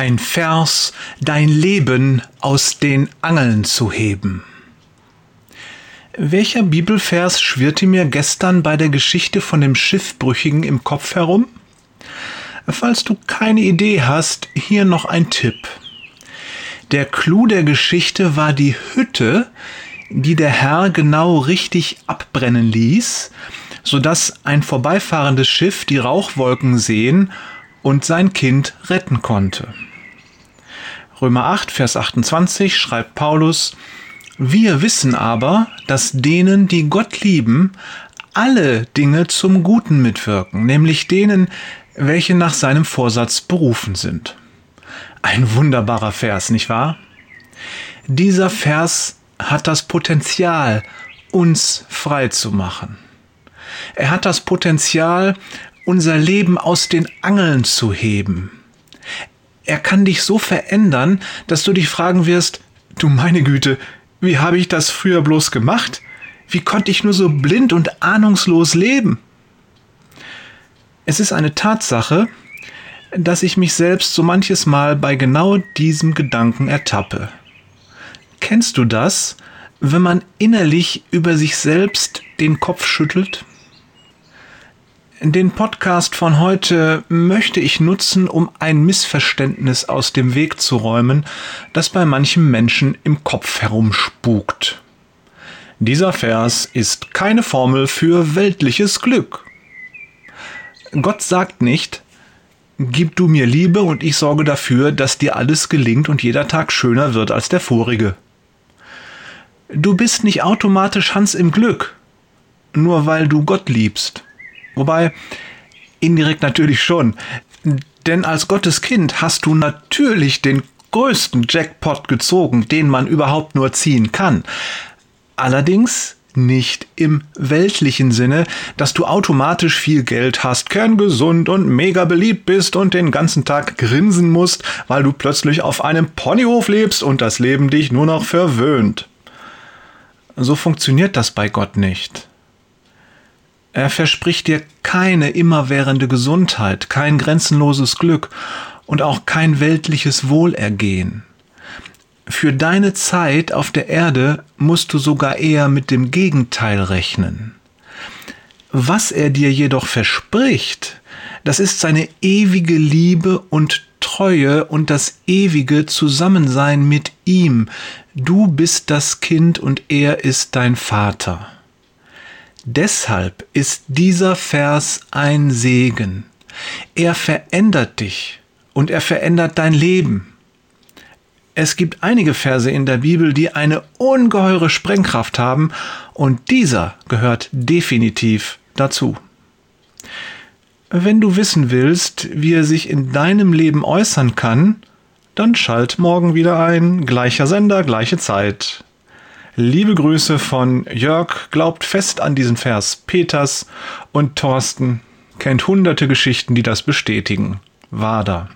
Ein Vers, dein Leben aus den Angeln zu heben. Welcher Bibelvers schwirrte mir gestern bei der Geschichte von dem Schiffbrüchigen im Kopf herum? Falls du keine Idee hast, hier noch ein Tipp. Der Clou der Geschichte war die Hütte, die der Herr genau richtig abbrennen ließ, sodass ein vorbeifahrendes Schiff die Rauchwolken sehen und sein Kind retten konnte. Römer 8, Vers 28 schreibt Paulus, wir wissen aber, dass denen, die Gott lieben, alle Dinge zum Guten mitwirken, nämlich denen, welche nach seinem Vorsatz berufen sind. Ein wunderbarer Vers, nicht wahr? Dieser Vers hat das Potenzial, uns frei zu machen. Er hat das Potenzial, unser Leben aus den Angeln zu heben. Er kann dich so verändern, dass du dich fragen wirst, du meine Güte, wie habe ich das früher bloß gemacht? Wie konnte ich nur so blind und ahnungslos leben? Es ist eine Tatsache, dass ich mich selbst so manches Mal bei genau diesem Gedanken ertappe. Kennst du das, wenn man innerlich über sich selbst den Kopf schüttelt? Den Podcast von heute möchte ich nutzen, um ein Missverständnis aus dem Weg zu räumen, das bei manchem Menschen im Kopf herumspukt. Dieser Vers ist keine Formel für weltliches Glück. Gott sagt nicht, Gib du mir Liebe und ich sorge dafür, dass dir alles gelingt und jeder Tag schöner wird als der vorige. Du bist nicht automatisch Hans im Glück, nur weil du Gott liebst. Wobei, indirekt natürlich schon. Denn als Gottes Kind hast du natürlich den größten Jackpot gezogen, den man überhaupt nur ziehen kann. Allerdings nicht im weltlichen Sinne, dass du automatisch viel Geld hast, kerngesund und mega beliebt bist und den ganzen Tag grinsen musst, weil du plötzlich auf einem Ponyhof lebst und das Leben dich nur noch verwöhnt. So funktioniert das bei Gott nicht. Er verspricht dir keine immerwährende Gesundheit, kein grenzenloses Glück und auch kein weltliches Wohlergehen. Für deine Zeit auf der Erde musst du sogar eher mit dem Gegenteil rechnen. Was er dir jedoch verspricht, das ist seine ewige Liebe und Treue und das ewige Zusammensein mit ihm. Du bist das Kind und er ist dein Vater. Deshalb ist dieser Vers ein Segen. Er verändert dich und er verändert dein Leben. Es gibt einige Verse in der Bibel, die eine ungeheure Sprengkraft haben und dieser gehört definitiv dazu. Wenn du wissen willst, wie er sich in deinem Leben äußern kann, dann schalt morgen wieder ein, gleicher Sender, gleiche Zeit. Liebe Grüße von Jörg, glaubt fest an diesen Vers Peters und Thorsten kennt hunderte Geschichten, die das bestätigen. Wader.